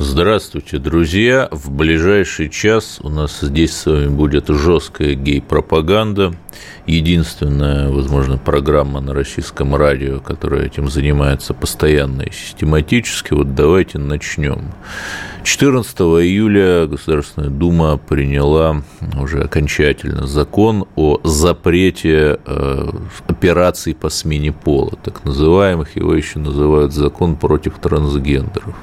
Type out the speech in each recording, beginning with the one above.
Здравствуйте, друзья! В ближайший час у нас здесь с вами будет жесткая гей-пропаганда. Единственная, возможно, программа на российском радио, которая этим занимается постоянно и систематически. Вот давайте начнем. 14 июля Государственная Дума приняла уже окончательно закон о запрете э, операций по смене пола, так называемых, его еще называют закон против трансгендеров.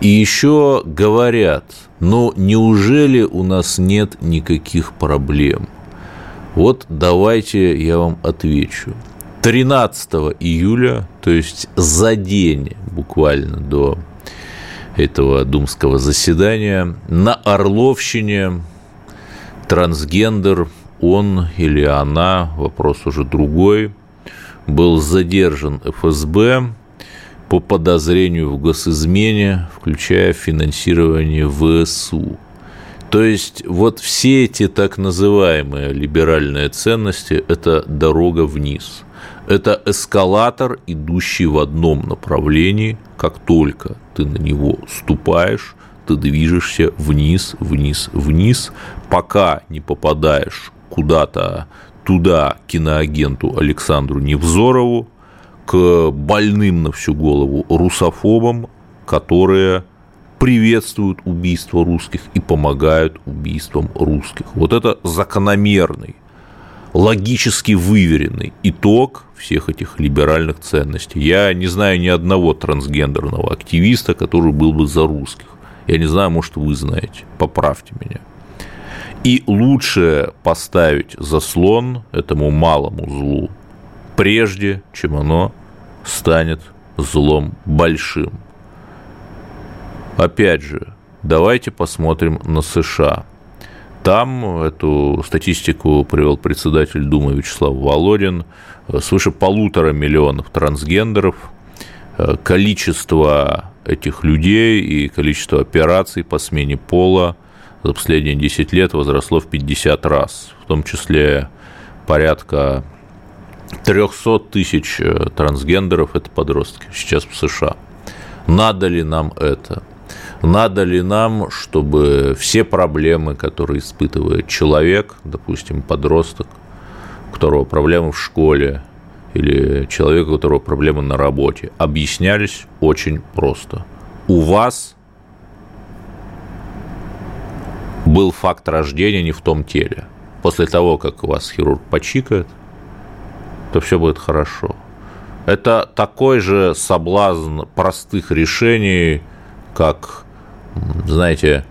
И еще говорят, ну неужели у нас нет никаких проблем? Вот давайте я вам отвечу. 13 июля, то есть за день буквально до этого думского заседания, на Орловщине трансгендер, он или она, вопрос уже другой, был задержан ФСБ по подозрению в госизмене, включая финансирование ВСУ. То есть вот все эти так называемые либеральные ценности – это дорога вниз. Это эскалатор, идущий в одном направлении. Как только ты на него ступаешь, ты движешься вниз, вниз, вниз, пока не попадаешь куда-то туда киноагенту Александру Невзорову, к больным на всю голову русофобам, которые приветствуют убийство русских и помогают убийствам русских. Вот это закономерный, логически выверенный итог всех этих либеральных ценностей. Я не знаю ни одного трансгендерного активиста, который был бы за русских. Я не знаю, может, вы знаете. Поправьте меня. И лучше поставить заслон этому малому злу, прежде чем оно станет злом большим. Опять же, давайте посмотрим на США. Там эту статистику привел председатель Думы Вячеслав Володин. Свыше полутора миллионов трансгендеров. Количество этих людей и количество операций по смене пола за последние 10 лет возросло в 50 раз. В том числе порядка 300 тысяч трансгендеров – это подростки сейчас в США. Надо ли нам это? Надо ли нам, чтобы все проблемы, которые испытывает человек, допустим, подросток, у которого проблемы в школе, или человек, у которого проблемы на работе, объяснялись очень просто. У вас был факт рождения не в том теле. После того, как вас хирург почикает, то все будет хорошо. Это такой же соблазн простых решений, как знаете,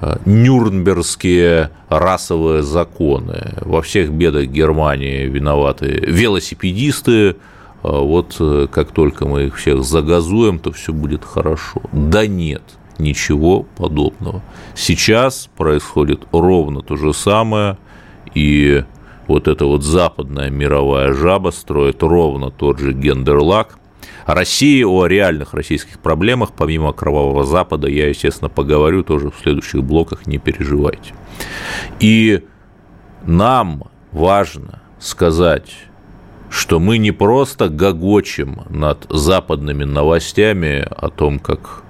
э, нюрнбергские расовые законы. Во всех бедах Германии виноваты велосипедисты. А вот э, как только мы их всех загазуем, то все будет хорошо. Да нет, ничего подобного. Сейчас происходит ровно то же самое, и вот эта вот западная мировая жаба строит ровно тот же гендерлак – России, о реальных российских проблемах, помимо Кровавого Запада, я, естественно, поговорю тоже в следующих блоках, не переживайте. И нам важно сказать, что мы не просто гогочем над западными новостями о том, как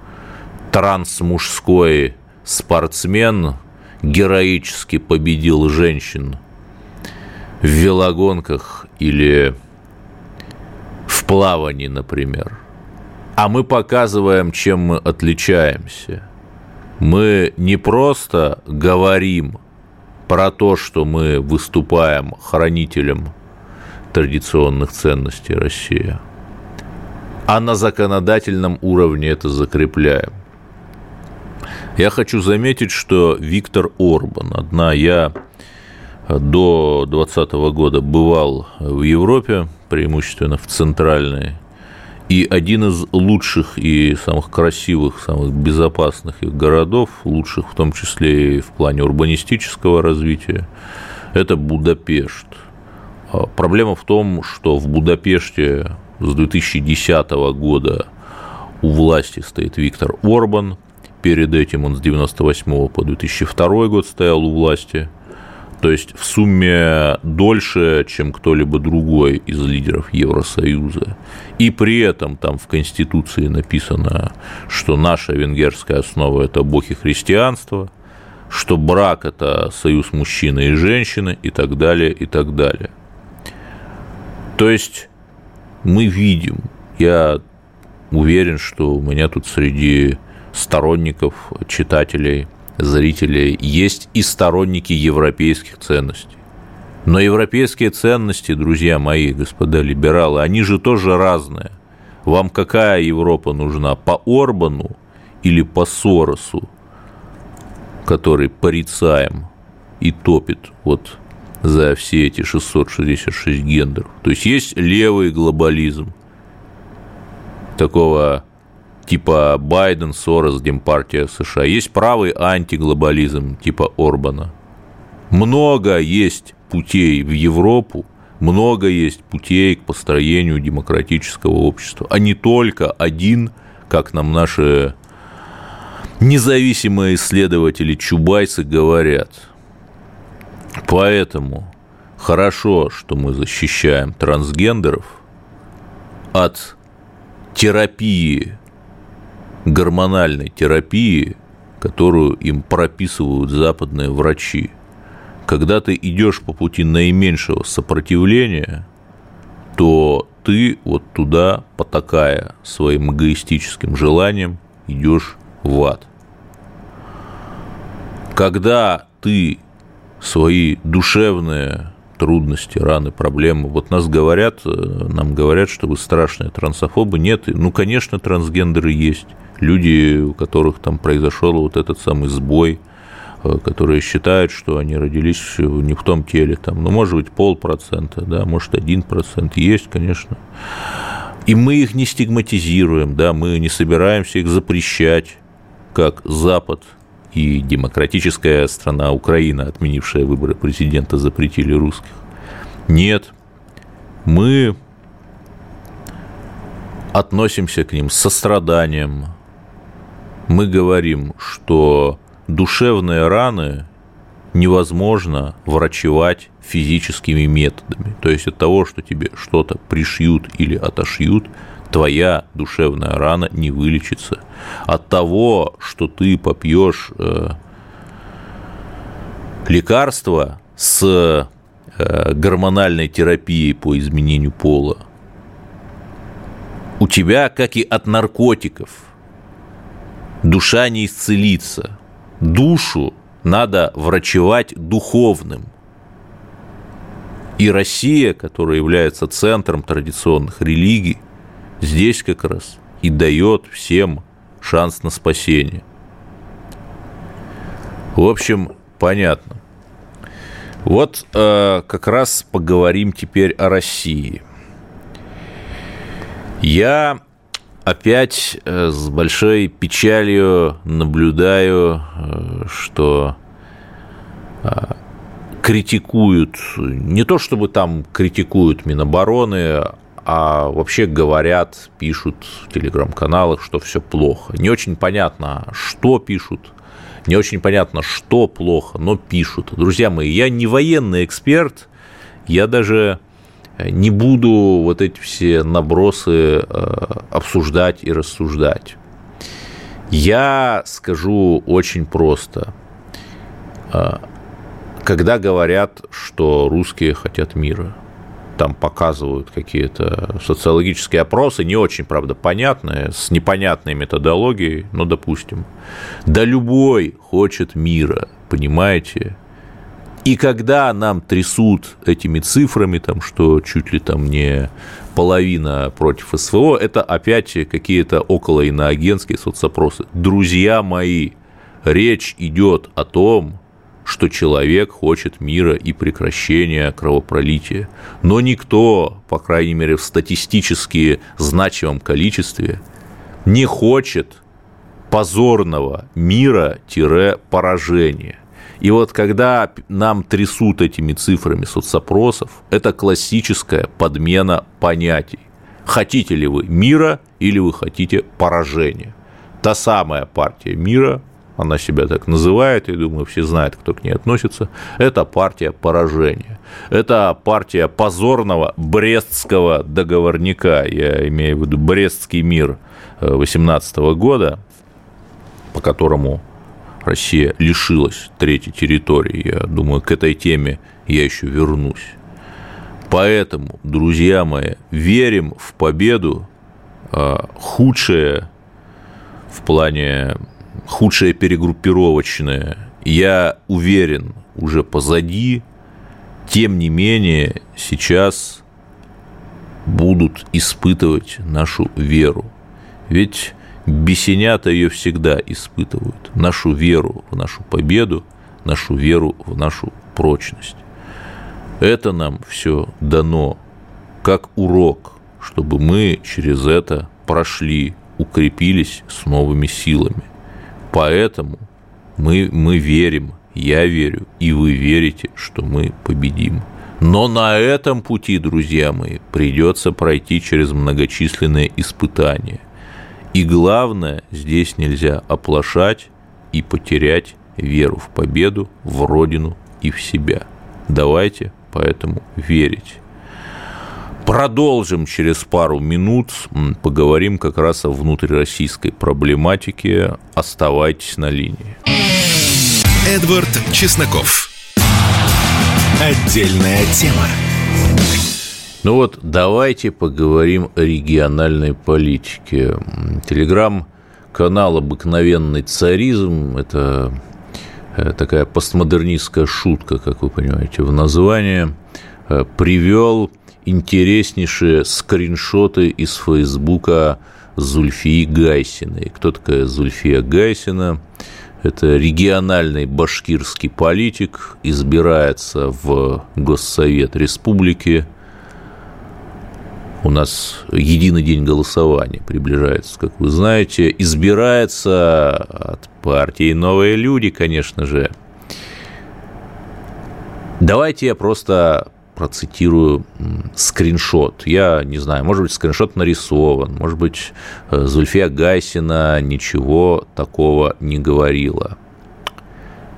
трансмужской спортсмен героически победил женщин в велогонках или плавании, например. А мы показываем, чем мы отличаемся. Мы не просто говорим про то, что мы выступаем хранителем традиционных ценностей России, а на законодательном уровне это закрепляем. Я хочу заметить, что Виктор Орбан, одна я до 2020 года бывал в Европе, преимущественно в центральной. И один из лучших и самых красивых, самых безопасных их городов, лучших в том числе и в плане урбанистического развития, Это Будапешт. А проблема в том, что в Будапеште с 2010 года у власти стоит Виктор Орбан. Перед этим он с 1998 по 2002 год стоял у власти. То есть в сумме дольше, чем кто-либо другой из лидеров Евросоюза. И при этом там в Конституции написано, что наша венгерская основа – это Бог и христианство, что брак – это союз мужчины и женщины и так далее, и так далее. То есть мы видим, я уверен, что у меня тут среди сторонников, читателей, зрителей есть и сторонники европейских ценностей. Но европейские ценности, друзья мои, господа либералы, они же тоже разные. Вам какая Европа нужна? По Орбану или по Соросу, который порицаем и топит вот за все эти 666 гендеров. То есть есть левый глобализм такого типа Байден, Сорос, Демпартия США. Есть правый антиглобализм типа Орбана. Много есть путей в Европу, много есть путей к построению демократического общества, а не только один, как нам наши независимые исследователи Чубайсы говорят. Поэтому хорошо, что мы защищаем трансгендеров от терапии, гормональной терапии, которую им прописывают западные врачи. Когда ты идешь по пути наименьшего сопротивления, то ты вот туда, потакая своим эгоистическим желанием, идешь в ад. Когда ты свои душевные трудности, раны, проблемы. Вот нас говорят, э, нам говорят, что вы страшные трансофобы. Нет, ну, конечно, трансгендеры есть. Люди, у которых там произошел вот этот самый сбой, э, которые считают, что они родились не в том теле, там, ну, может быть, полпроцента, да, может, один процент, есть, конечно. И мы их не стигматизируем, да, мы не собираемся их запрещать, как Запад – и демократическая страна Украина, отменившая выборы президента, запретили русских. Нет, мы относимся к ним с состраданием. Мы говорим, что душевные раны невозможно врачевать физическими методами. То есть от того, что тебе что-то пришьют или отошьют, твоя душевная рана не вылечится. От того, что ты попьешь э, лекарство с э, гормональной терапией по изменению пола, у тебя, как и от наркотиков, душа не исцелится. Душу надо врачевать духовным. И Россия, которая является центром традиционных религий, здесь как раз и дает всем шанс на спасение. В общем, понятно. Вот э, как раз поговорим теперь о России. Я опять э, с большой печалью наблюдаю, э, что э, критикуют, не то чтобы там критикуют Минобороны, а вообще говорят, пишут в телеграм-каналах, что все плохо. Не очень понятно, что пишут, не очень понятно, что плохо, но пишут. Друзья мои, я не военный эксперт, я даже не буду вот эти все набросы э, обсуждать и рассуждать. Я скажу очень просто. Э, когда говорят, что русские хотят мира – там показывают какие-то социологические опросы, не очень, правда, понятные, с непонятной методологией, но допустим. Да любой хочет мира, понимаете? И когда нам трясут этими цифрами, там, что чуть ли там не половина против СВО, это опять какие-то около иноагентские соцопросы. Друзья мои, речь идет о том, что человек хочет мира и прекращения кровопролития. Но никто, по крайней мере, в статистически значимом количестве, не хочет позорного мира-поражения. И вот когда нам трясут этими цифрами соцопросов, это классическая подмена понятий. Хотите ли вы мира или вы хотите поражения? Та самая партия мира, она себя так называет, я думаю, все знают, кто к ней относится, это партия поражения. Это партия позорного Брестского договорника, я имею в виду Брестский мир 18 года, по которому Россия лишилась третьей территории. Я думаю, к этой теме я еще вернусь. Поэтому, друзья мои, верим в победу. А, худшее в плане худшее перегруппировочное, я уверен, уже позади. Тем не менее, сейчас будут испытывать нашу веру. Ведь Бесенята ее всегда испытывают. Нашу веру в нашу победу, нашу веру в нашу прочность. Это нам все дано как урок, чтобы мы через это прошли, укрепились с новыми силами. Поэтому мы, мы верим, я верю, и вы верите, что мы победим. Но на этом пути, друзья мои, придется пройти через многочисленные испытания. И главное, здесь нельзя оплошать и потерять веру в победу, в Родину и в себя. Давайте поэтому верить. Продолжим через пару минут, поговорим как раз о внутрироссийской проблематике. Оставайтесь на линии. Эдвард Чесноков. Отдельная тема. Ну вот, давайте поговорим о региональной политике. Телеграм-канал «Обыкновенный царизм» – это э, такая постмодернистская шутка, как вы понимаете, в названии, э, привел интереснейшие скриншоты из Фейсбука Зульфии Гайсиной. Кто такая Зульфия Гайсина? Это региональный башкирский политик, избирается в Госсовет Республики – у нас единый день голосования приближается, как вы знаете, избирается от партии «Новые люди», конечно же. Давайте я просто процитирую скриншот. Я не знаю, может быть, скриншот нарисован, может быть, э, Зульфия Гайсина ничего такого не говорила.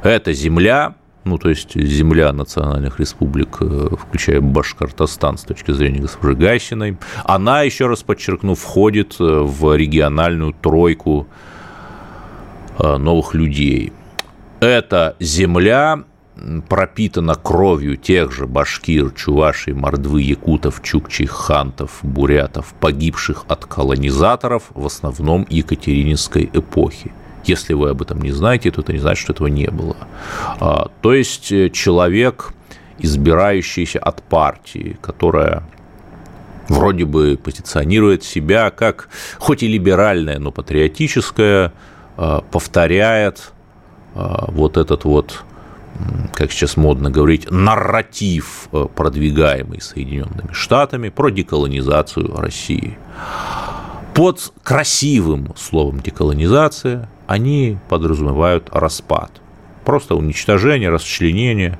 Это земля, ну, то есть земля национальных республик, э, включая Башкортостан с точки зрения госпожи Гайсиной, она, еще раз подчеркну, входит э, в региональную тройку э, новых людей. Эта земля пропитана кровью тех же башкир, чувашей, мордвы, якутов, чукчей, хантов, бурятов, погибших от колонизаторов в основном Екатерининской эпохи. Если вы об этом не знаете, то это не значит, что этого не было. А, то есть э, человек, избирающийся от партии, которая вроде бы позиционирует себя как, хоть и либеральная, но патриотическая, а, повторяет а, вот этот вот как сейчас модно говорить, нарратив, э, продвигаемый Соединенными Штатами про деколонизацию России. Под красивым словом деколонизация они подразумевают распад. Просто уничтожение, расчленение,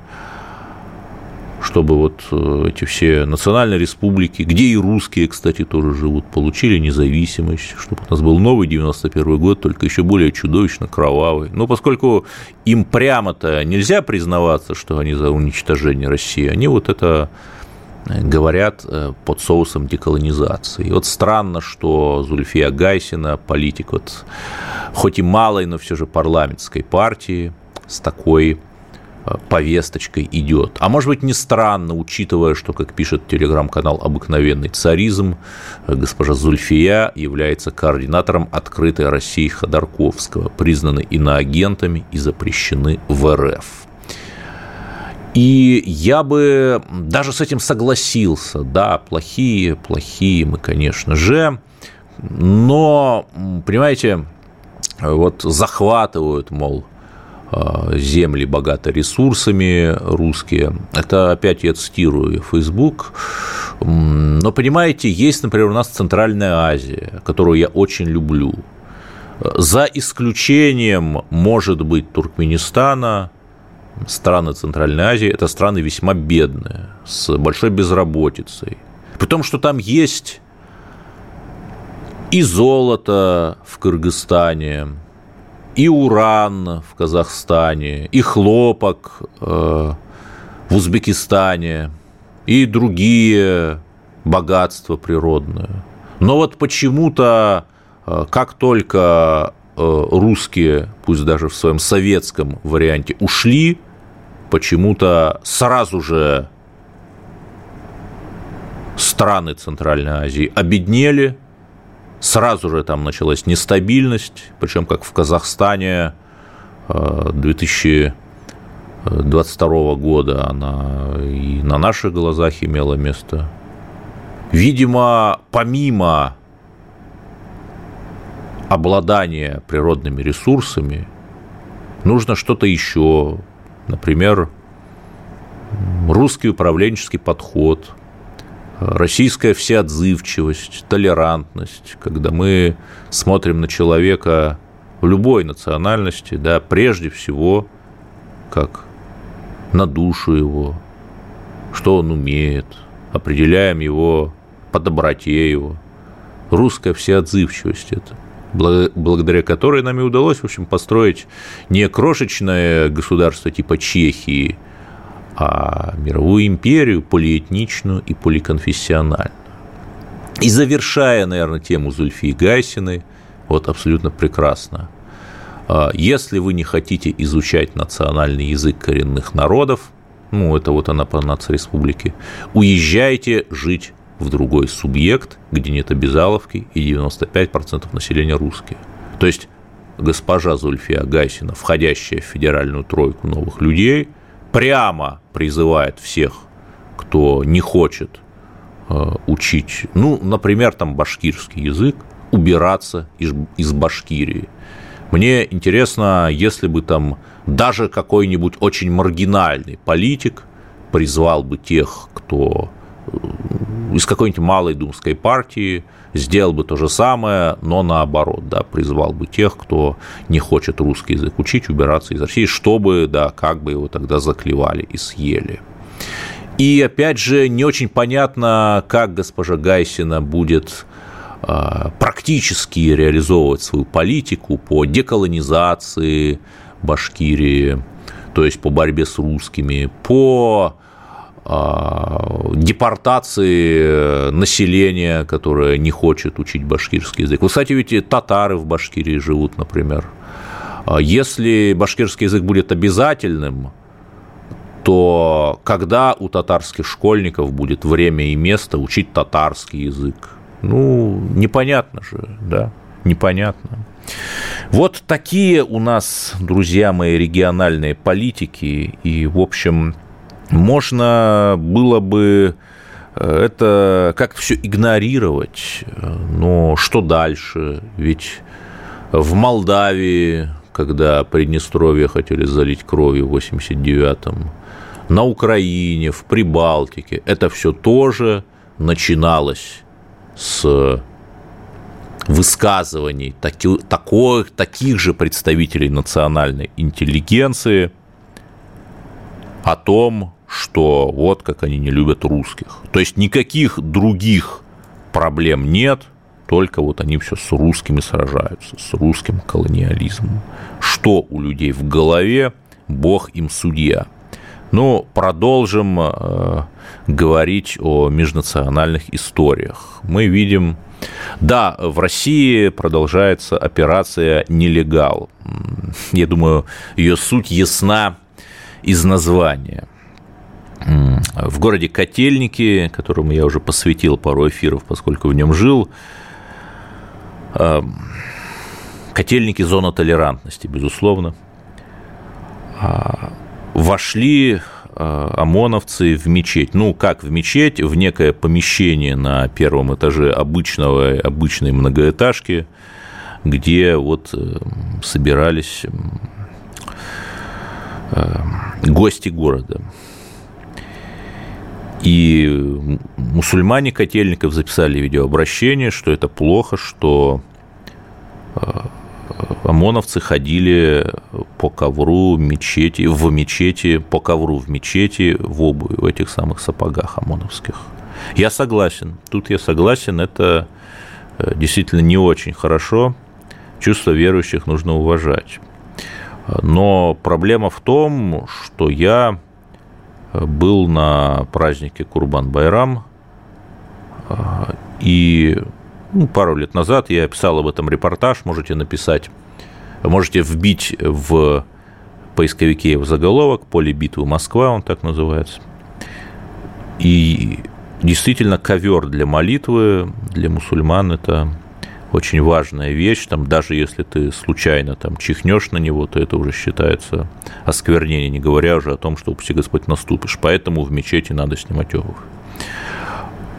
чтобы вот э, эти все национальные республики, где и русские, кстати, тоже живут, получили независимость, чтобы у нас был новый 91 год, только еще более чудовищно кровавый. Но поскольку им прямо-то нельзя признаваться, что они за уничтожение России, они вот это говорят э, под соусом деколонизации. И вот странно, что Зульфия Гайсина, политик вот, хоть и малой, но все же парламентской партии, с такой э, повесточкой идет. А может быть, не странно, учитывая, что, как пишет телеграм-канал «Обыкновенный царизм», э, госпожа Зульфия является координатором «Открытой России» Ходорковского, признаны иноагентами и запрещены в РФ. И я бы даже с этим согласился. Да, плохие, плохие мы, конечно же. Но, понимаете, вот захватывают, мол, э, земли богаты ресурсами русские. Это опять я цитирую Facebook. Но, понимаете, есть, например, у нас Центральная Азия, которую я очень люблю. За исключением, может быть, Туркменистана, страны Центральной Азии – это страны весьма бедные, с большой безработицей. При том, что там есть и золото в Кыргызстане, и уран в Казахстане, и хлопок э, в Узбекистане, и другие богатства природные. Но вот почему-то, э, как только э, русские, пусть даже в своем советском варианте, ушли, почему-то сразу же страны Центральной Азии обеднели, сразу же там началась нестабильность, причем как в Казахстане 2022 э, года она и на наших глазах имела место. Видимо, помимо обладания природными ресурсами, нужно что-то еще, например, русский управленческий подход, российская всеотзывчивость, толерантность, когда мы смотрим на человека в любой национальности, да, прежде всего, как на душу его, что он умеет, определяем его по доброте его. Русская всеотзывчивость это благодаря которой нам и удалось, в общем, построить не крошечное государство типа Чехии – а мировую империю полиэтничную и поликонфессиональную. И завершая, наверное, тему Зульфии Гайсиной, вот абсолютно прекрасно. А, если вы не хотите изучать национальный язык коренных народов, ну, это вот она по нацреспублике, уезжайте жить в другой субъект, где нет обязаловки и 95% населения русские. То есть госпожа Зульфия Гайсина, входящая в федеральную тройку новых людей – прямо призывает всех, кто не хочет э, учить, ну, например, там башкирский язык, убираться из, из Башкирии. Мне интересно, если бы там даже какой-нибудь очень маргинальный политик призвал бы тех, кто э, из какой-нибудь малой думской партии сделал бы то же самое, но наоборот, да, призвал бы тех, кто не хочет русский язык учить, убираться из России, чтобы, да, как бы его тогда заклевали и съели. И опять же, не очень понятно, как госпожа Гайсина будет а, практически реализовывать свою политику по деколонизации Башкирии, то есть по борьбе с русскими, по депортации населения, которое не хочет учить башкирский язык. Вы, кстати, ведь татары в Башкирии живут, например. А если башкирский язык будет обязательным, то когда у татарских школьников будет время и место учить татарский язык? Ну, непонятно же, да, непонятно. Вот такие у нас, друзья мои, региональные политики, и, в общем, можно было бы э, это как-то все игнорировать, но что дальше? Ведь в Молдавии, когда Приднестровье хотели залить кровью в 89-м, на Украине, в Прибалтике, это все тоже начиналось с высказываний таких, таких же представителей национальной интеллигенции о том, что вот как они не любят русских. То есть никаких других проблем нет, только вот они все с русскими сражаются, с русским колониализмом. Что у людей в голове, Бог им судья. Ну, продолжим э, говорить о межнациональных историях. Мы видим, да, в России продолжается операция «Нелегал». Я думаю, ее суть ясна из названия в городе Котельники, которому я уже посвятил пару эфиров, поскольку в нем жил, эм, Котельники – зона толерантности, безусловно. А, вошли э, ОМОНовцы в мечеть. Ну, как в мечеть? В некое помещение на первом этаже обычного, обычной многоэтажки, где вот э, собирались э, гости города. И мусульмане Котельников записали видеообращение, что это плохо, что э, ОМОНовцы ходили по ковру мечети, в мечети, по ковру в мечети, в обуви, в этих самых сапогах ОМОНовских. Я согласен, тут я согласен, это э, действительно не очень хорошо, чувство верующих нужно уважать. Но проблема в том, что я был на празднике Курбан-Байрам, э, и ну, пару лет назад я писал об этом репортаж, можете написать, можете вбить в поисковике в заголовок «Поле битвы Москва», он так называется. И действительно ковер для молитвы для мусульман – это очень важная вещь, там, даже если ты случайно там, чихнешь на него, то это уже считается осквернение, не говоря уже о том, что, упаси Господь, наступишь. Поэтому в мечети надо снимать обувь.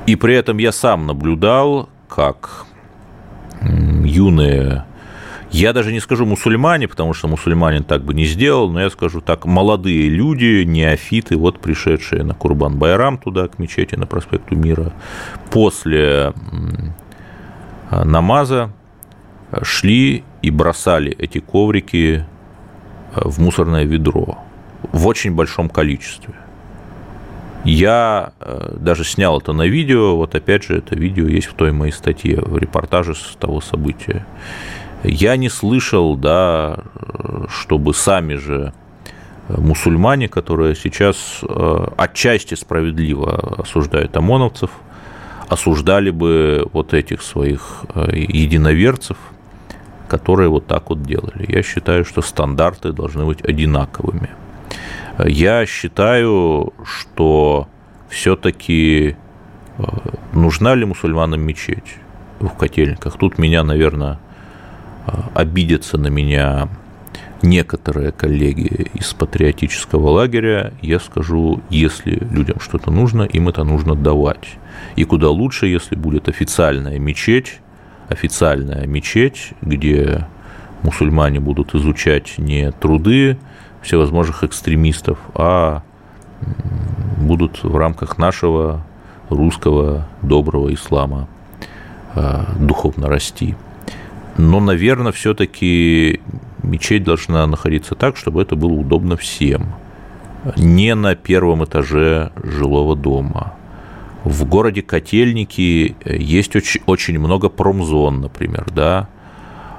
И при этом я сам наблюдал, как юные, я даже не скажу мусульмане, потому что мусульманин так бы не сделал, но я скажу так, молодые люди, неофиты, вот пришедшие на Курбан-Байрам туда, к мечети на проспекту Мира, после намаза шли и бросали эти коврики в мусорное ведро в очень большом количестве. Я э, даже снял это на видео, вот опять же, это видео есть в той моей статье, в репортаже с того события. Я не слышал, да, чтобы сами же мусульмане, которые сейчас э, отчасти справедливо осуждают ОМОНовцев, осуждали бы вот этих своих э, единоверцев, которые вот так вот делали. Я считаю, что стандарты должны быть одинаковыми – я считаю, что все-таки э, нужна ли мусульманам мечеть в котельниках. Тут меня, наверное, э, обидятся на меня некоторые коллеги из патриотического лагеря, я скажу, если людям что-то нужно, им это нужно давать. И куда лучше, если будет официальная мечеть, официальная мечеть, где мусульмане будут изучать не труды всевозможных экстремистов, а будут в рамках нашего русского доброго ислама а, духовно расти. Но, наверное, все-таки мечеть должна находиться так, чтобы это было удобно всем. Не на первом этаже жилого дома. В городе Котельники есть очень, очень много промзон, например, да,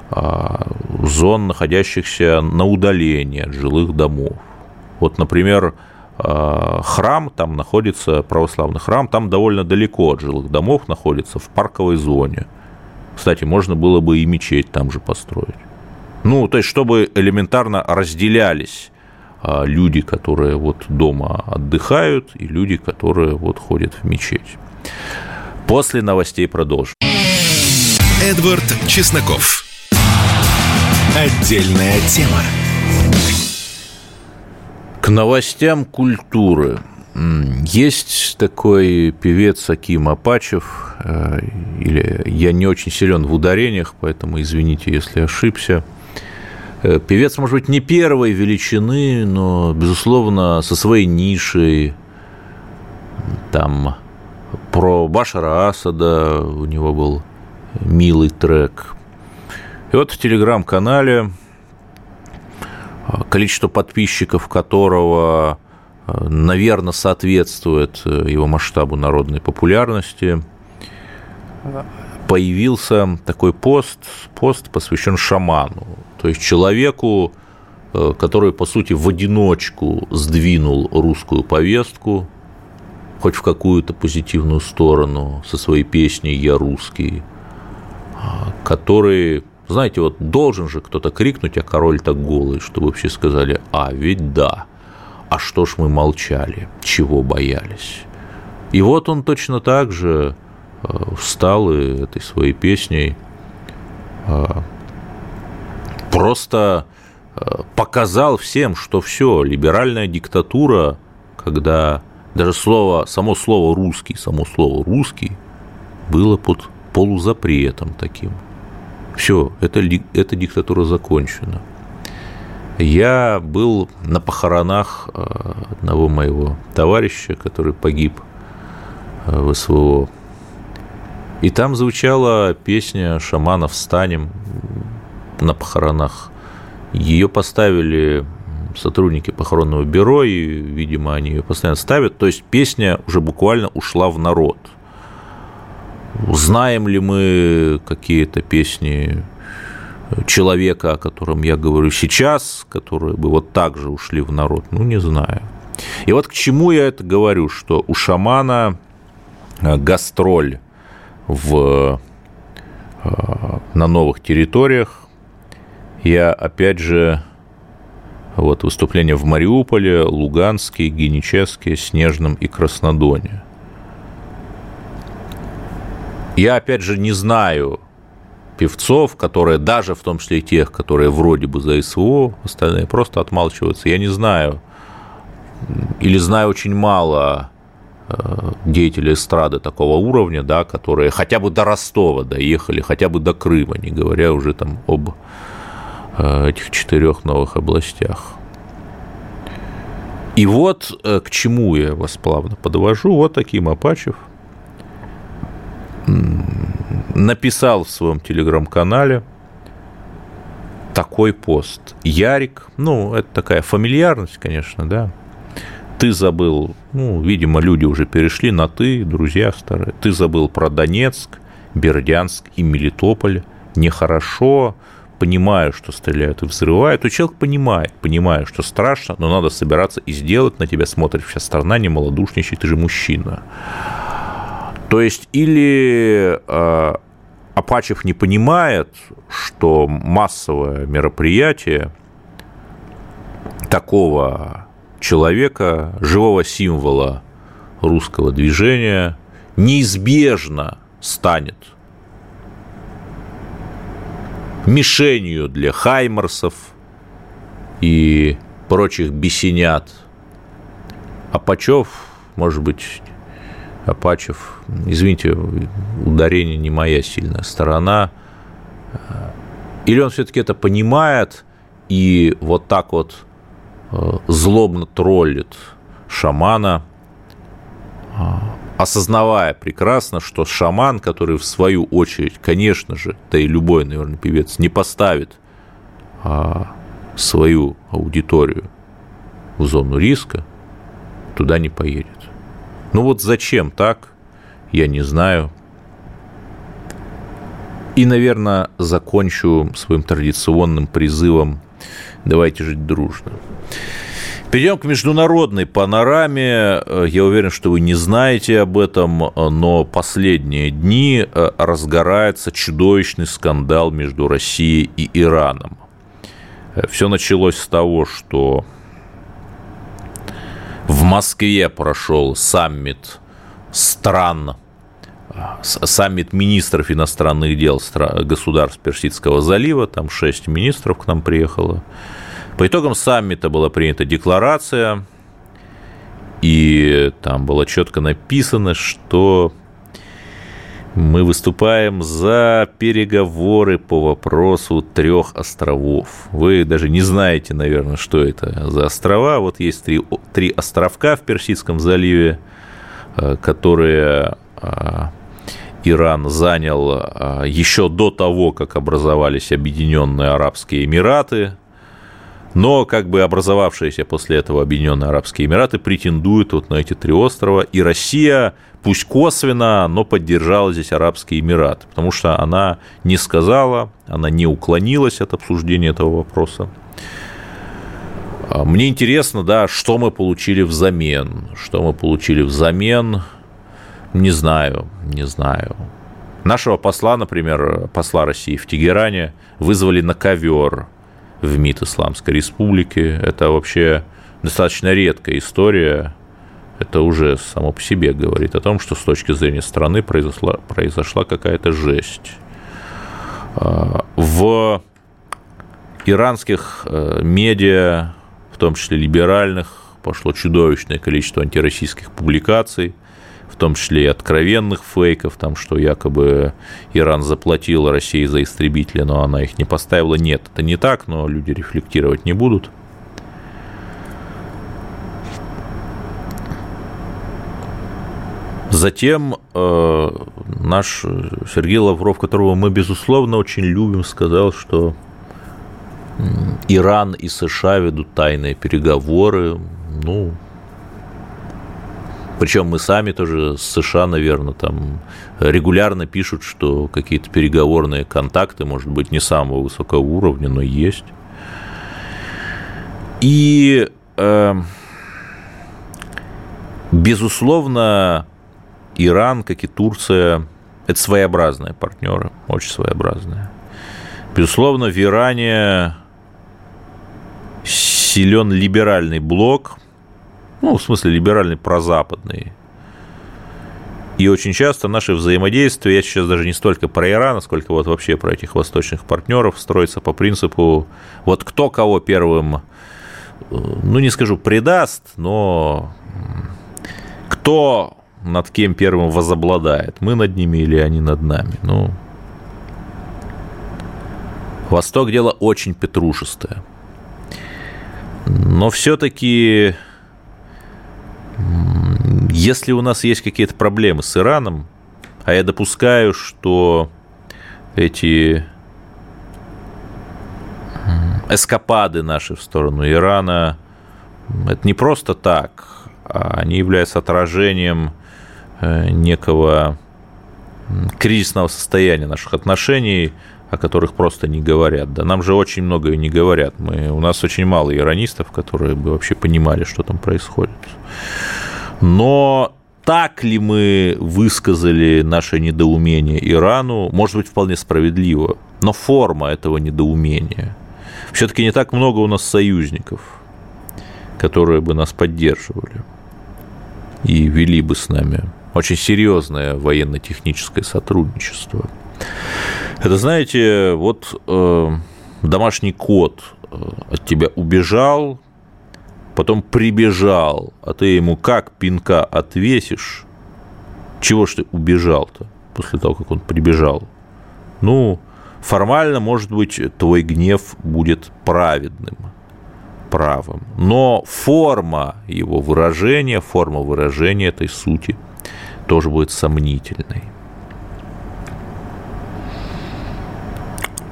а, зон, находящихся на удалении от жилых домов. Вот, например, а, храм, там находится православный храм, там довольно далеко от жилых домов находится, в парковой зоне. Кстати, можно было бы и мечеть там же построить. Ну, то есть, чтобы элементарно разделялись а, люди, которые вот дома отдыхают, и люди, которые вот ходят в мечеть. После новостей продолжим. Эдвард Чесноков. Отдельная тема. К новостям культуры. Есть такой певец Аким Апачев, э, или я не очень силен в ударениях, поэтому извините, если ошибся. Э, певец, может быть, не первой величины, но, безусловно, со своей нишей. Там про Башара Асада у него был милый трек. И вот в телеграм-канале, а, количество подписчиков которого, а, наверное, соответствует э, его масштабу народной популярности, появился такой пост, пост посвящен шаману, то есть человеку, э, который, по сути, в одиночку сдвинул русскую повестку, хоть в какую-то позитивную сторону со своей песней «Я русский», а, который знаете, вот должен же кто-то крикнуть, а король так голый, чтобы все сказали, а, ведь да, а что ж мы молчали, чего боялись. И вот он точно так же э, встал и этой своей песней э, просто э, показал всем, что все, либеральная диктатура, когда даже слово, само слово русский, само слово русский было под полузапретом таким. Все, это, эта диктатура закончена. Я был на похоронах э, одного моего товарища, который погиб э, в СВО. И там звучала песня «Шаманов встанем». На похоронах. Ее поставили сотрудники похоронного бюро, и, видимо, они ее постоянно ставят. То есть песня уже буквально ушла в народ. Знаем ли мы какие-то песни человека, о котором я говорю сейчас, которые бы вот так же ушли в народ? Ну, не знаю. И вот к чему я это говорю, что у шамана э, гастроль в, э, на новых территориях. Я, опять же, вот выступления в Мариуполе, Луганске, Геническе, Снежном и Краснодоне. Я, опять же, не знаю певцов, которые, даже в том числе и тех, которые вроде бы за СВО, остальные просто отмалчиваются. Я не знаю, или знаю очень мало э, деятелей эстрады такого уровня, да, которые хотя бы до Ростова доехали, хотя бы до Крыма, не говоря уже там об этих четырех новых областях. И вот э, к чему я вас плавно подвожу. Вот таким Апачев написал в своем телеграм-канале такой пост. Ярик, ну, это такая фамильярность, конечно, да, ты забыл, ну, видимо, люди уже перешли на ты, друзья старые, ты забыл про Донецк, Бердянск и Мелитополь, нехорошо, понимаю, что стреляют и взрывают, то человек понимает, понимает, что страшно, но надо собираться и сделать, на тебя смотрит вся страна, не малодушничай, ты же мужчина. То есть или э, Апачев не понимает, что массовое мероприятие такого человека, живого символа русского движения, неизбежно станет мишенью для хаймарсов и прочих бесенят. Апачев, может быть, Апачев, извините, ударение не моя сильная сторона, или он все-таки это понимает и вот так вот Э, злобно троллит шамана, а, осознавая прекрасно, что шаман, который в свою очередь, конечно же, да и любой, наверное, певец, не поставит а, свою аудиторию в зону риска, туда не поедет. Ну вот зачем так, я не знаю. И, наверное, закончу своим традиционным призывом «давайте жить дружно». Перейдем к международной панораме. Я уверен, что вы не знаете об этом, но последние дни э, разгорается чудовищный скандал между Россией и Ираном. Все началось с того, что в Москве прошел саммит стран, саммит министров иностранных дел государств Персидского залива, там шесть министров к нам приехало, по итогам саммита была принята декларация, и там было четко написано, что мы выступаем за переговоры по вопросу трех островов. Вы даже не знаете, наверное, что это за острова. Вот есть три, три островка в Персидском заливе, э, которые э, Иран занял э, еще до того, как образовались Объединенные Арабские Эмираты. Но как бы образовавшиеся после этого Объединенные Арабские Эмираты претендуют вот на эти три острова, и Россия, пусть косвенно, но поддержала здесь Арабские Эмираты, потому что она не сказала, она не уклонилась от обсуждения этого вопроса. А, мне интересно, да, что мы получили взамен. Что мы получили взамен, не знаю, не знаю. Нашего посла, например, посла России в Тегеране вызвали на ковер в МИД Исламской Республики. Это вообще достаточно редкая история. Это уже само по себе говорит о том, что с точки зрения страны произошла, произошла какая-то жесть. А, в иранских э, медиа, в том числе либеральных, пошло чудовищное количество антироссийских публикаций в том числе и откровенных фейков, там, что якобы Иран заплатил России за истребители, но она их не поставила. Нет, это не так, но люди рефлектировать не будут. Затем э, наш Сергей Лавров, которого мы, безусловно, очень любим, сказал, что Иран и США ведут тайные переговоры. Ну, причем мы сами тоже с США, наверное, там регулярно пишут, что какие-то переговорные контакты, может быть, не самого высокого уровня, но есть. И, э, безусловно, Иран, как и Турция, это своеобразные партнеры, очень своеобразные. Безусловно, в Иране силен либеральный блок, ну, в смысле, либеральный прозападный. И очень часто наши взаимодействия, я сейчас даже не столько про Иран, сколько вот вообще про этих восточных партнеров, строится по принципу, вот кто кого первым, ну, не скажу, предаст, но кто над кем первым возобладает, мы над ними или они над нами. Ну, Восток дело очень петрушистое. Но все-таки, если у нас есть какие-то проблемы с Ираном, а я допускаю, что эти эскапады наши в сторону Ирана, это не просто так, а они являются отражением э, некого кризисного состояния наших отношений – о которых просто не говорят. Да нам же очень многое не говорят. Мы, у нас очень мало иронистов, которые бы вообще понимали, что там происходит. Но так ли мы высказали наше недоумение Ирану, может быть, вполне справедливо, но форма этого недоумения. Все-таки не так много у нас союзников, которые бы нас поддерживали и вели бы с нами очень серьезное военно-техническое сотрудничество – это, знаете, вот э, домашний кот э, от тебя убежал, потом прибежал, а ты ему как пинка отвесишь, чего ж ты убежал-то после того, как он прибежал? Ну, формально, может быть, твой гнев будет праведным, правым, но форма его выражения, форма выражения этой сути тоже будет сомнительной.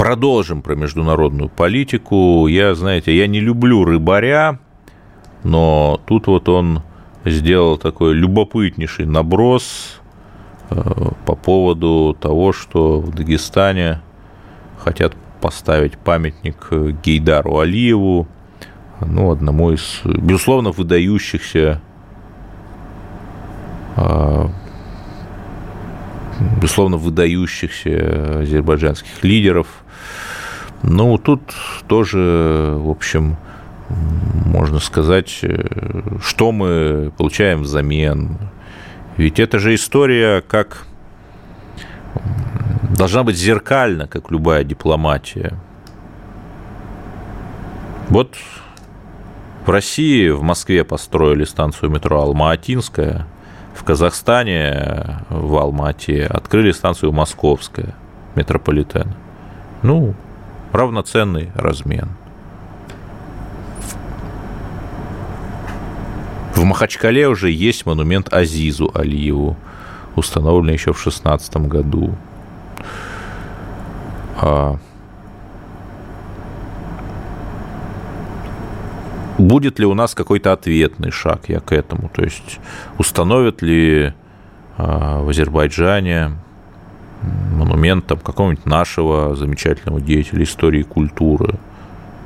Продолжим про международную политику. Я, знаете, я не люблю рыбаря, но тут вот он сделал такой любопытнейший наброс э, по поводу того, что в Дагестане хотят поставить памятник Гейдару Алиеву, ну, одному из, безусловно, выдающихся э, безусловно, выдающихся азербайджанских лидеров. Ну, тут тоже, в общем, можно сказать, что мы получаем взамен. Ведь это же история как должна быть зеркальна, как любая дипломатия. Вот в России, в Москве построили станцию метро Алма-Атинская, в Казахстане, в Алмате, открыли станцию Московская, метрополитен. Ну, равноценный размен. В Махачкале уже есть монумент Азизу Алиеву, установленный еще в 16 году. А будет ли у нас какой-то ответный шаг я к этому? То есть установят ли а, в Азербайджане монумент там, какого-нибудь нашего замечательного деятеля истории и культуры.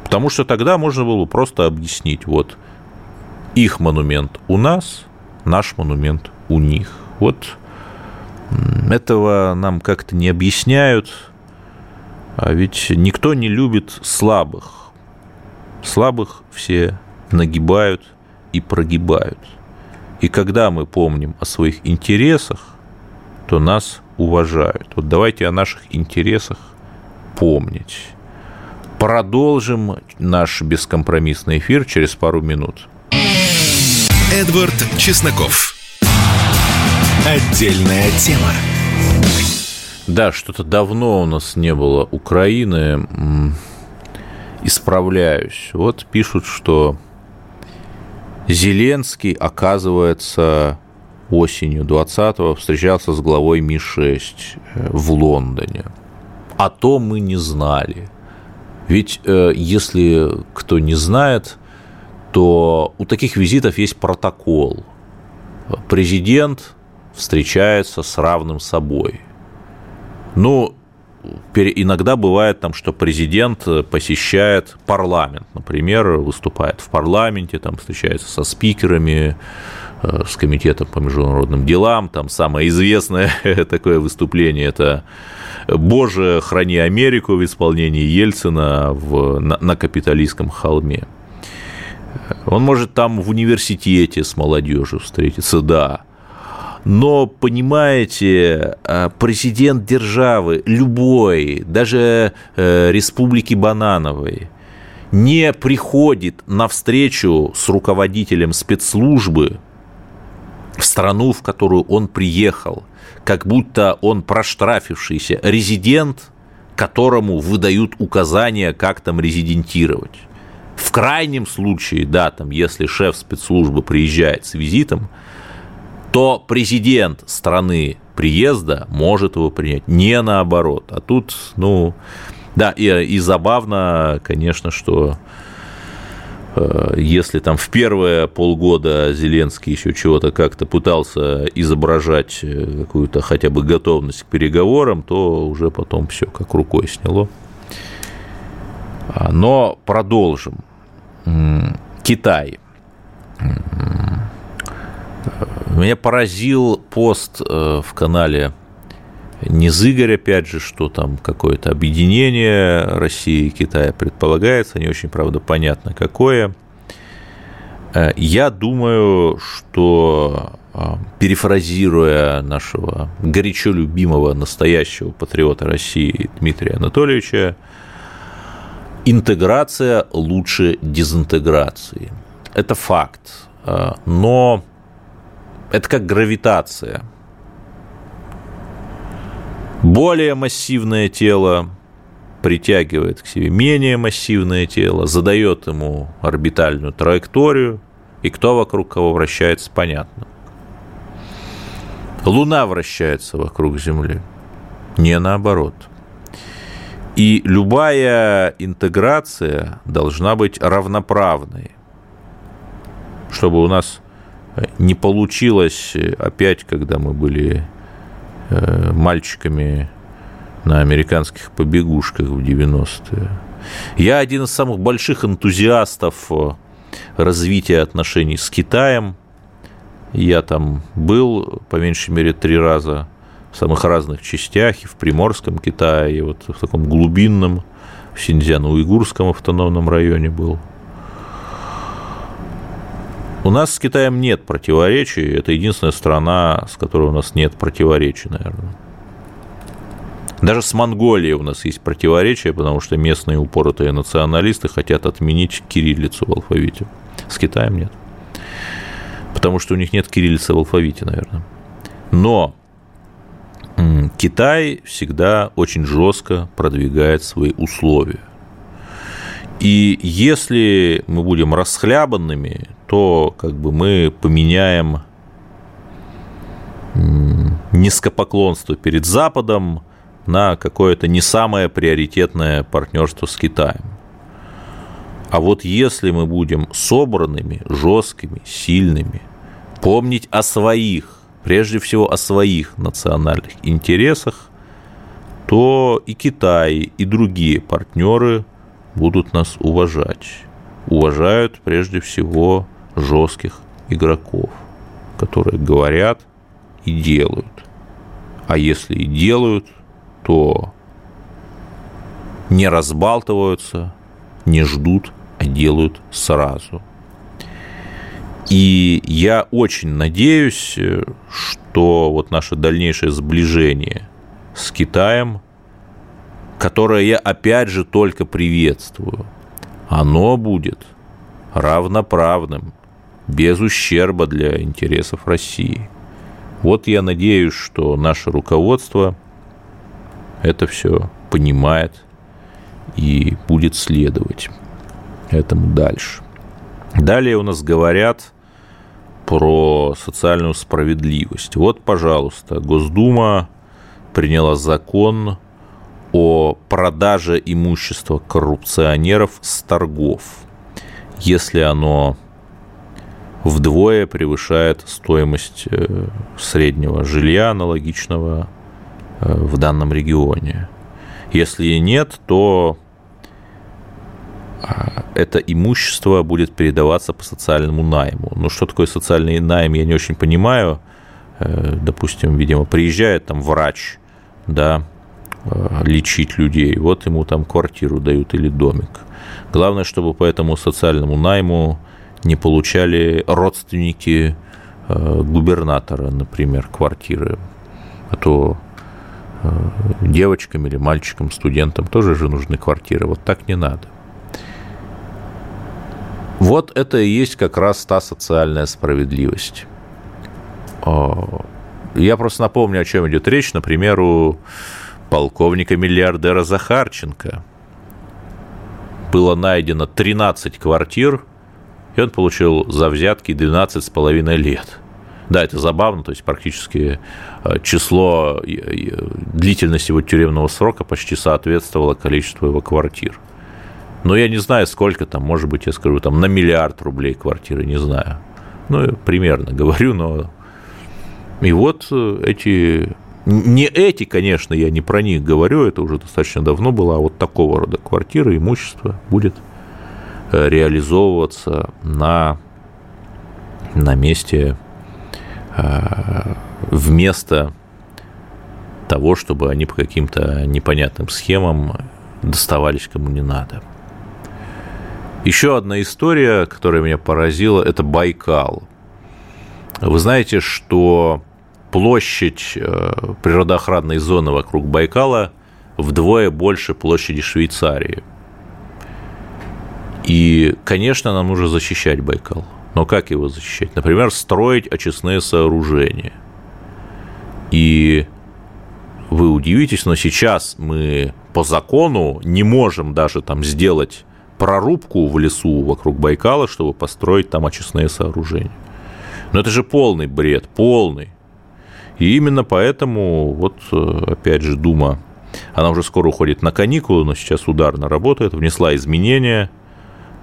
Потому что тогда можно было просто объяснить, вот их монумент у нас, наш монумент у них. Вот этого нам как-то не объясняют, а ведь никто не любит слабых. Слабых все нагибают и прогибают. И когда мы помним о своих интересах, то нас уважают. Вот давайте о наших интересах помнить. Продолжим наш бескомпромиссный эфир через пару минут. Эдвард Чесноков. Отдельная тема. Да, что-то давно у нас не было Украины. Исправляюсь. Вот пишут, что Зеленский, оказывается, осенью 20-го встречался с главой Ми-6 э, в Лондоне. А то мы не знали. Ведь э, если кто не знает, то у таких визитов есть протокол. Президент встречается с равным собой. Ну, иногда бывает там, что президент посещает парламент, например, выступает в парламенте, там встречается со спикерами, э, с комитетом по международным делам, там самое известное такое выступление – это «Боже, храни Америку» в исполнении Ельцина в, на, на капиталистском холме. Он может там в университете с молодежью встретиться, да. Но, понимаете, э, президент державы, любой, даже э, республики Банановой, не приходит на встречу с руководителем спецслужбы в страну, в которую он приехал, как будто он проштрафившийся резидент, которому выдают указания, как там резидентировать. В крайнем случае, да, там, если шеф спецслужбы приезжает с визитом, то президент страны приезда может его принять, не наоборот. А тут, ну, да, и, и забавно, конечно, что если там в первые полгода Зеленский еще чего-то как-то пытался изображать э, какую-то хотя бы готовность к переговорам, то уже потом все как рукой сняло. А, но продолжим. Китай. Меня поразил пост э, в канале Низыгорь, опять же, что там какое-то объединение России и Китая предполагается, не очень, правда, понятно какое. Э, я думаю, что, э, перефразируя нашего горячо любимого настоящего патриота России Дмитрия Анатольевича, интеграция лучше дезинтеграции. Это факт. А, но это как гравитация. Более массивное тело притягивает к себе менее массивное тело, задает ему орбитальную траекторию, и кто вокруг кого вращается, понятно. Луна вращается вокруг Земли, не наоборот – и любая интеграция должна быть равноправной, чтобы у нас не получилось опять, когда мы были мальчиками на американских побегушках в 90-е. Я один из самых больших энтузиастов э, развития отношений с Китаем. Я там был, по меньшей мере, три раза в самых разных частях, и в Приморском Китае, и вот в таком глубинном, в Синьцзян-Уйгурском автономном районе был. У нас с Китаем нет противоречий, это единственная страна, с которой у нас нет противоречий, наверное. Даже с Монголией у нас есть противоречия, потому что местные упоротые националисты хотят отменить кириллицу в алфавите. С Китаем нет. Потому что у них нет кириллицы в алфавите, наверное. Но Китай всегда очень жестко продвигает свои условия. И если мы будем расхлябанными, то как бы мы поменяем низкопоклонство перед Западом на какое-то не самое приоритетное партнерство с Китаем. А вот если мы будем собранными, жесткими, сильными, помнить о своих, прежде всего о своих национальных интересах, то и Китай, и другие партнеры будут нас уважать. Уважают прежде всего жестких игроков, которые говорят и делают. А если и делают, то не разбалтываются, не ждут, а делают сразу – и я очень надеюсь, что вот наше дальнейшее сближение с Китаем, которое я опять же только приветствую, оно будет равноправным, без ущерба для интересов России. Вот я надеюсь, что наше руководство это все понимает и будет следовать этому дальше. Далее у нас говорят про социальную справедливость. Вот, пожалуйста, Госдума приняла закон о продаже имущества коррупционеров с торгов, если оно вдвое превышает стоимость э, среднего жилья аналогичного э, в данном регионе. Если нет, то а, это имущество будет передаваться по социальному найму. Ну, что такое социальный найм, я не очень понимаю. Э, допустим, видимо, приезжает там врач, да, лечить людей, вот ему там квартиру дают или домик. Главное, чтобы по этому социальному найму не получали родственники э, губернатора, например, квартиры. А то девочкам или мальчикам, студентам тоже же нужны квартиры. Вот так не надо. Вот это и есть как раз та социальная справедливость. Я просто напомню, о чем идет речь. Например, у полковника-миллиардера Захарченко было найдено 13 квартир, и он получил за взятки 12,5 лет. Да, это забавно, то есть практически э, число длительности его тюремного срока почти соответствовало количеству его квартир. Но я не знаю, сколько там, может быть, я скажу, там на миллиард рублей квартиры, не знаю. Ну, примерно говорю, но... И вот э, эти... Не эти, конечно, я не про них говорю, это уже достаточно давно было, а вот такого рода квартиры, имущество будет э, реализовываться на, на месте э, вместо того, чтобы они по каким-то непонятным схемам доставались кому не надо. Еще одна история, которая меня поразила, это Байкал. Вы знаете, что площадь э, природоохранной зоны вокруг Байкала вдвое больше площади Швейцарии. И, конечно, нам нужно защищать Байкал. Но как его защищать? Например, строить очистные сооружения. И вы удивитесь, но сейчас мы по закону не можем даже там сделать прорубку в лесу вокруг Байкала, чтобы построить там очистные сооружения. Но это же полный бред, полный. И именно поэтому, вот опять же, Дума, она уже скоро уходит на каникулы, но сейчас ударно работает, внесла изменения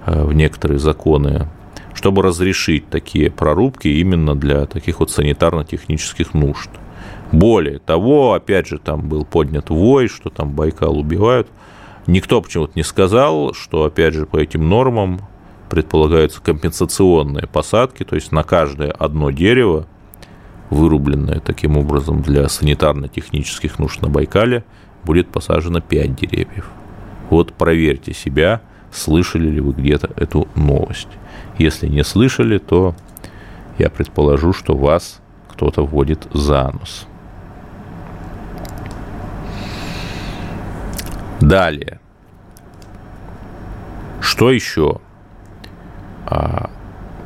э, в некоторые законы, чтобы разрешить такие прорубки именно для таких вот санитарно-технических нужд. Более того, опять же, там был поднят вой, что там Байкал убивают – Никто почему-то не сказал, что, опять же, по этим нормам предполагаются компенсационные посадки, то есть на каждое одно дерево, вырубленное таким образом для санитарно-технических нужд на Байкале, будет посажено 5 деревьев. Вот проверьте себя, слышали ли вы где-то эту новость. Если не слышали, то я предположу, что вас кто-то вводит за нос. Далее. Что еще? А,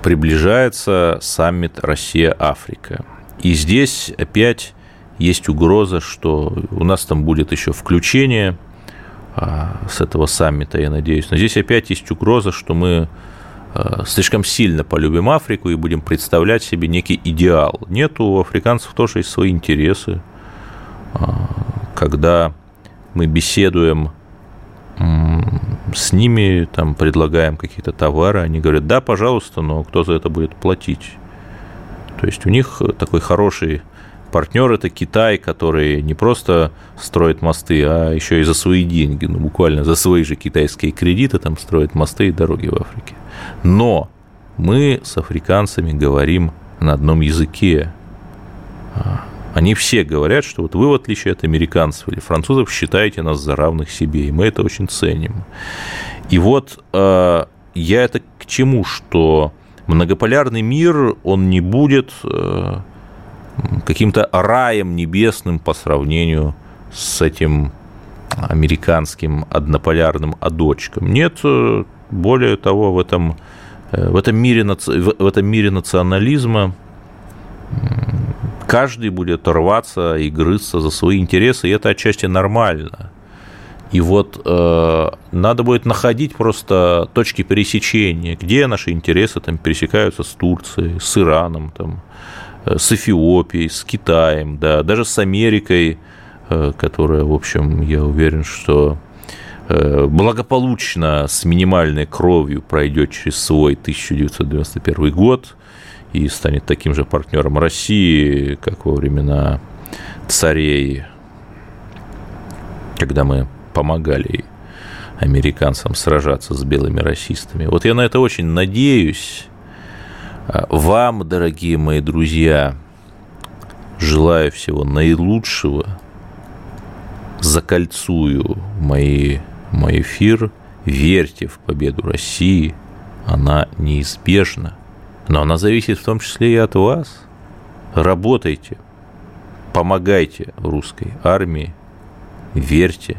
приближается саммит Россия-Африка. И здесь опять есть угроза, что у нас там будет еще включение а, с этого саммита, я надеюсь. Но здесь опять есть угроза, что мы а, слишком сильно полюбим Африку и будем представлять себе некий идеал. Нет, у африканцев тоже есть свои интересы. Когда мы беседуем с ними, там, предлагаем какие-то товары, они говорят, да, пожалуйста, но кто за это будет платить? То есть у них такой хороший партнер это Китай, который не просто строит мосты, а еще и за свои деньги, ну буквально за свои же китайские кредиты там строит мосты и дороги в Африке. Но мы с африканцами говорим на одном языке. А, они все говорят, что вот вы, в отличие от американцев или французов, считаете нас за равных себе, и мы это очень ценим. И вот э, я это к чему, что многополярный мир, он не будет э, каким-то раем небесным по сравнению с этим американским однополярным одочком. Нет, э, более того, в этом, в этом, мире, в этом мире национализма каждый будет рваться и грызться за свои интересы, и это отчасти нормально. И вот э, надо будет находить просто точки пересечения, где наши интересы там пересекаются с Турцией, с Ираном, там, э, с Эфиопией, с Китаем, да, даже с Америкой э, которая, в общем, я уверен, что э, благополучно с минимальной кровью пройдет через свой 1991 год и станет таким же партнером России, как во времена царей, когда мы помогали американцам сражаться с белыми расистами. Вот я на это очень надеюсь. А, вам, дорогие мои друзья, желаю всего наилучшего. Закольцую мои, мой эфир. Верьте в победу России. Она неизбежна. Но она зависит в том числе и от вас. Работайте, помогайте русской армии, верьте,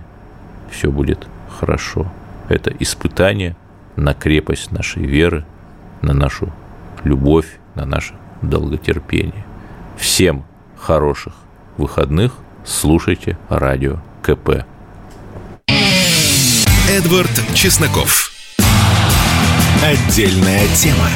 все будет хорошо. Это испытание на крепость нашей веры, на нашу любовь, на наше долготерпение. Всем хороших выходных. Слушайте радио КП. Эдвард Чесноков. Отдельная тема.